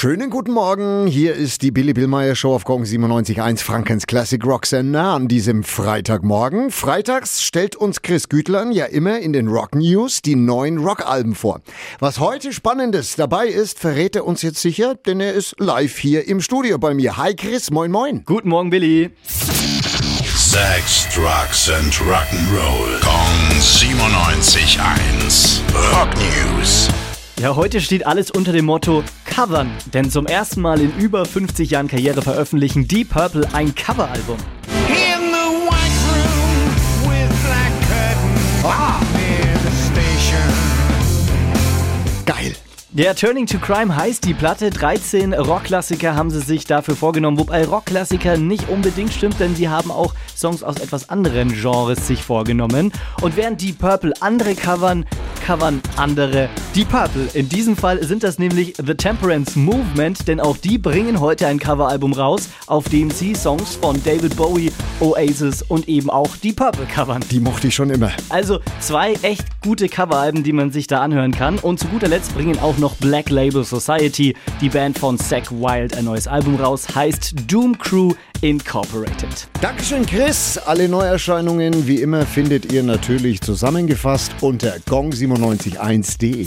Schönen guten Morgen, hier ist die Billy Billmeyer Show auf Gong 97.1 Frankens Classic Rock Sender an diesem Freitagmorgen. Freitags stellt uns Chris Gütlein ja immer in den Rock News die neuen Rockalben vor. Was heute Spannendes dabei ist, verrät er uns jetzt sicher, denn er ist live hier im Studio bei mir. Hi Chris, moin moin. Guten Morgen Billy. Sex, Drugs and Rock'n'Roll. Kong 97.1. Rock News. Ja, heute steht alles unter dem Motto Covern, denn zum ersten Mal in über 50 Jahren Karriere veröffentlichen Deep Purple ein Coveralbum. In the white room with black curtains near the station. Geil. Der Turning to Crime heißt die Platte. 13 Rockklassiker haben sie sich dafür vorgenommen, wobei Rockklassiker nicht unbedingt stimmt, denn sie haben auch Songs aus etwas anderen Genres sich vorgenommen. Und während die Purple andere covern, covern andere die Purple. In diesem Fall sind das nämlich The Temperance Movement, denn auch die bringen heute ein Coveralbum raus, auf dem sie Songs von David Bowie, Oasis und eben auch die Purple covern. Die mochte ich schon immer. Also zwei echt gute Coveralben, die man sich da anhören kann. Und zu guter Letzt bringen auch noch Black Label Society, die Band von Zack Wild, ein neues Album raus, heißt Doom Crew Incorporated. Dankeschön Chris. Alle Neuerscheinungen wie immer findet ihr natürlich zusammengefasst unter gong971.de.